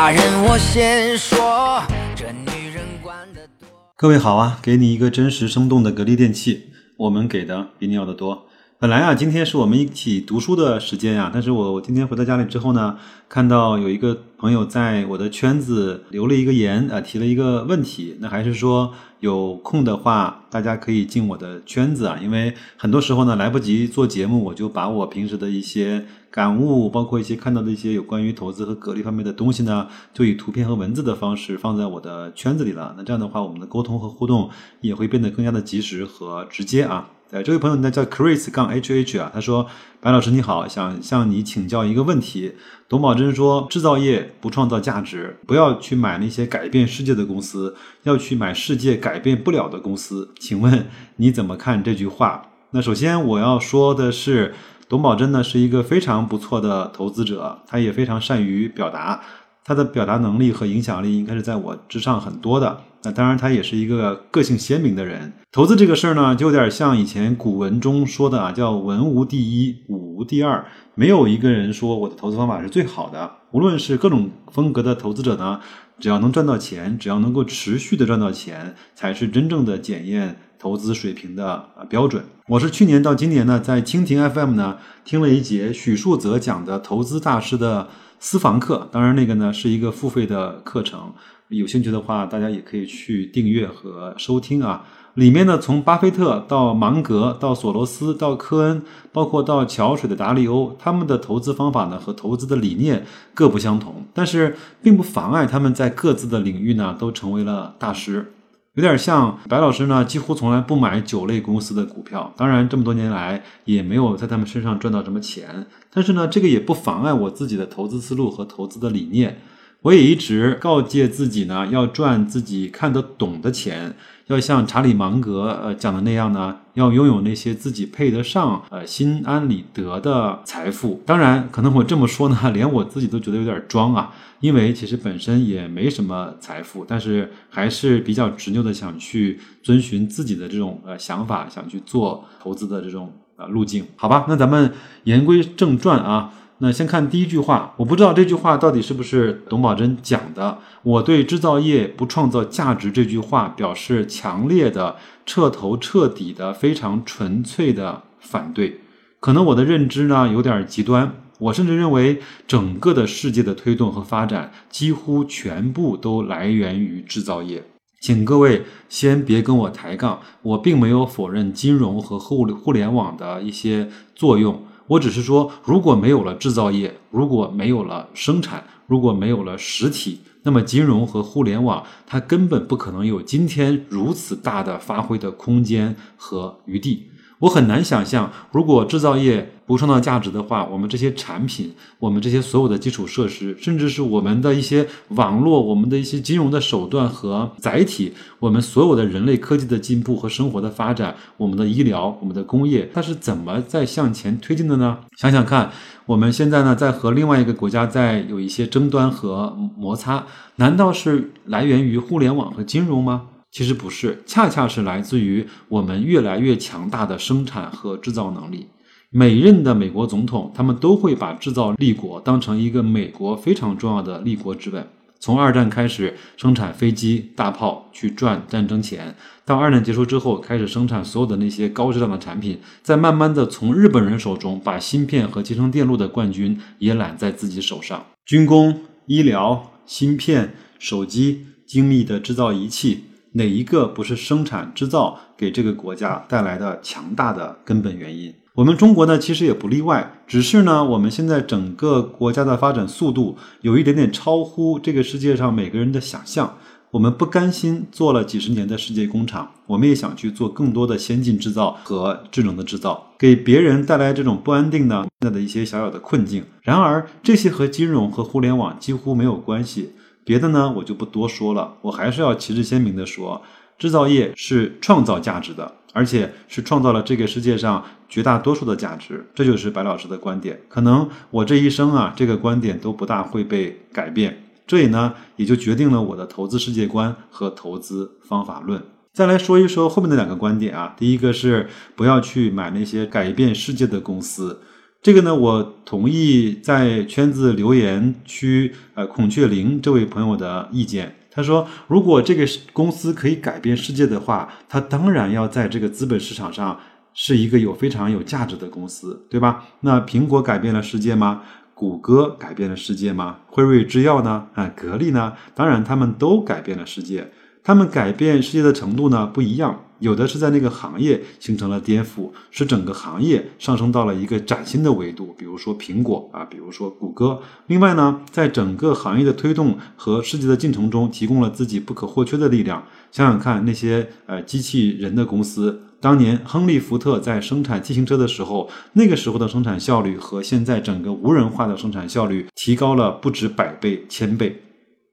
大人我先说，这女人管得多。各位好啊，给你一个真实生动的格力电器，我们给的比你要的多。本来啊，今天是我们一起读书的时间呀，但是我我今天回到家里之后呢，看到有一个朋友在我的圈子留了一个言啊，提了一个问题，那还是说有空的话，大家可以进我的圈子啊，因为很多时候呢来不及做节目，我就把我平时的一些感悟，包括一些看到的一些有关于投资和格力方面的东西呢，就以图片和文字的方式放在我的圈子里了。那这样的话，我们的沟通和互动也会变得更加的及时和直接啊。呃，这位朋友呢叫 Chris 杠 H H 啊，他说：“白老师你好，想向你请教一个问题。董宝珍说，制造业不创造价值，不要去买那些改变世界的公司，要去买世界改变不了的公司。请问你怎么看这句话？那首先我要说的是，董宝珍呢是一个非常不错的投资者，他也非常善于表达。”他的表达能力和影响力应该是在我之上很多的。那当然，他也是一个个性鲜明的人。投资这个事儿呢，就有点像以前古文中说的啊，叫“文无第一，武无第二”。没有一个人说我的投资方法是最好的。无论是各种风格的投资者呢，只要能赚到钱，只要能够持续的赚到钱，才是真正的检验投资水平的标准。我是去年到今年呢，在蜻蜓 FM 呢听了一节许树泽讲的投资大师的。私房课，当然那个呢是一个付费的课程，有兴趣的话，大家也可以去订阅和收听啊。里面呢，从巴菲特到芒格，到索罗斯，到科恩，包括到桥水的达利欧，他们的投资方法呢和投资的理念各不相同，但是并不妨碍他们在各自的领域呢都成为了大师。有点像白老师呢，几乎从来不买酒类公司的股票，当然这么多年来也没有在他们身上赚到什么钱。但是呢，这个也不妨碍我自己的投资思路和投资的理念。我也一直告诫自己呢，要赚自己看得懂的钱，要像查理芒格呃讲的那样呢，要拥有那些自己配得上呃心安理得的财富。当然，可能我这么说呢，连我自己都觉得有点装啊，因为其实本身也没什么财富，但是还是比较执拗的想去遵循自己的这种呃想法，想去做投资的这种呃路径。好吧，那咱们言归正传啊。那先看第一句话，我不知道这句话到底是不是董宝珍讲的。我对制造业不创造价值这句话表示强烈的、彻头彻底的、非常纯粹的反对。可能我的认知呢有点极端，我甚至认为整个的世界的推动和发展几乎全部都来源于制造业。请各位先别跟我抬杠，我并没有否认金融和互互联网的一些作用。我只是说，如果没有了制造业，如果没有了生产，如果没有了实体，那么金融和互联网它根本不可能有今天如此大的发挥的空间和余地。我很难想象，如果制造业不创造价值的话，我们这些产品，我们这些所有的基础设施，甚至是我们的一些网络，我们的一些金融的手段和载体，我们所有的人类科技的进步和生活的发展，我们的医疗，我们的工业，它是怎么在向前推进的呢？想想看，我们现在呢，在和另外一个国家在有一些争端和摩擦，难道是来源于互联网和金融吗？其实不是，恰恰是来自于我们越来越强大的生产和制造能力。每任的美国总统，他们都会把制造立国当成一个美国非常重要的立国之本。从二战开始生产飞机、大炮去赚战争钱，到二战结束之后开始生产所有的那些高质量的产品，再慢慢的从日本人手中把芯片和集成电路的冠军也揽在自己手上。军工、医疗、芯片、手机、精密的制造仪器。哪一个不是生产制造给这个国家带来的强大的根本原因？我们中国呢，其实也不例外。只是呢，我们现在整个国家的发展速度有一点点超乎这个世界上每个人的想象。我们不甘心做了几十年的世界工厂，我们也想去做更多的先进制造和智能的制造，给别人带来这种不安定的现在的一些小小的困境。然而，这些和金融和互联网几乎没有关系。别的呢，我就不多说了。我还是要旗帜鲜明的说，制造业是创造价值的，而且是创造了这个世界上绝大多数的价值。这就是白老师的观点。可能我这一生啊，这个观点都不大会被改变。这也呢，也就决定了我的投资世界观和投资方法论。再来说一说后面的两个观点啊，第一个是不要去买那些改变世界的公司。这个呢，我同意在圈子留言区，呃，孔雀翎这位朋友的意见。他说，如果这个公司可以改变世界的话，它当然要在这个资本市场上是一个有非常有价值的公司，对吧？那苹果改变了世界吗？谷歌改变了世界吗？辉瑞制药呢？啊，格力呢？当然，他们都改变了世界。他们改变世界的程度呢不一样，有的是在那个行业形成了颠覆，使整个行业上升到了一个崭新的维度。比如说苹果啊，比如说谷歌。另外呢，在整个行业的推动和世界的进程中，提供了自己不可或缺的力量。想想看，那些呃机器人的公司，当年亨利·福特在生产自行车的时候，那个时候的生产效率和现在整个无人化的生产效率提高了不止百倍、千倍。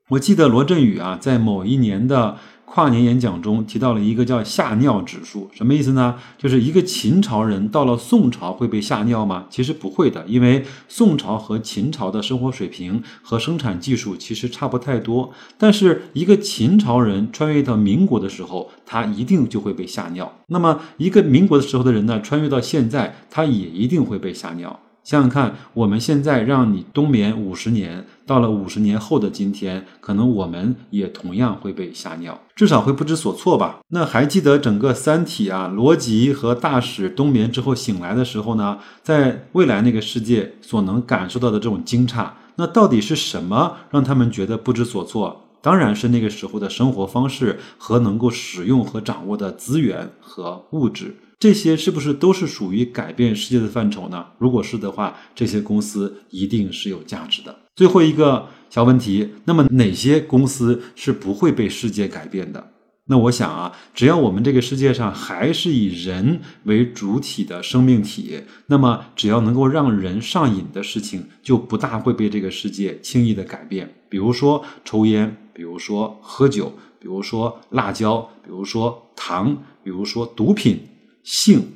我记得罗振宇啊，在某一年的跨年演讲中提到了一个叫“吓尿指数”，什么意思呢？就是一个秦朝人到了宋朝会被吓尿吗？其实不会的，因为宋朝和秦朝的生活水平和生产技术其实差不太多。但是一个秦朝人穿越到民国的时候，他一定就会被吓尿。那么一个民国的时候的人呢，穿越到现在，他也一定会被吓尿。想想看，我们现在让你冬眠五十年，到了五十年后的今天，可能我们也同样会被吓尿，至少会不知所措吧。那还记得整个《三体》啊，罗辑和大使冬眠之后醒来的时候呢，在未来那个世界所能感受到的这种惊诧，那到底是什么让他们觉得不知所措？当然是那个时候的生活方式和能够使用和掌握的资源和物质。这些是不是都是属于改变世界的范畴呢？如果是的话，这些公司一定是有价值的。最后一个小问题，那么哪些公司是不会被世界改变的？那我想啊，只要我们这个世界上还是以人为主体的生命体，那么只要能够让人上瘾的事情，就不大会被这个世界轻易的改变。比如说抽烟，比如说喝酒，比如说辣椒，比如说糖，比如说毒品。性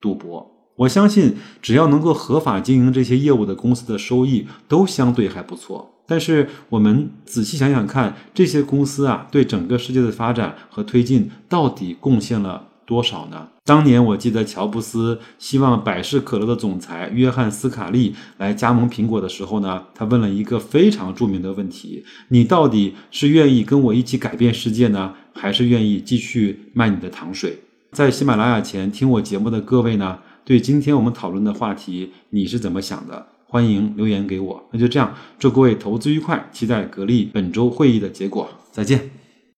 赌博，我相信只要能够合法经营这些业务的公司的收益都相对还不错。但是我们仔细想想看，这些公司啊，对整个世界的发展和推进到底贡献了多少呢？当年我记得乔布斯希望百事可乐的总裁约翰斯卡利来加盟苹果的时候呢，他问了一个非常著名的问题：你到底是愿意跟我一起改变世界呢，还是愿意继续卖你的糖水？在喜马拉雅前听我节目的各位呢，对今天我们讨论的话题你是怎么想的？欢迎留言给我。那就这样，祝各位投资愉快，期待格力本周会议的结果。再见。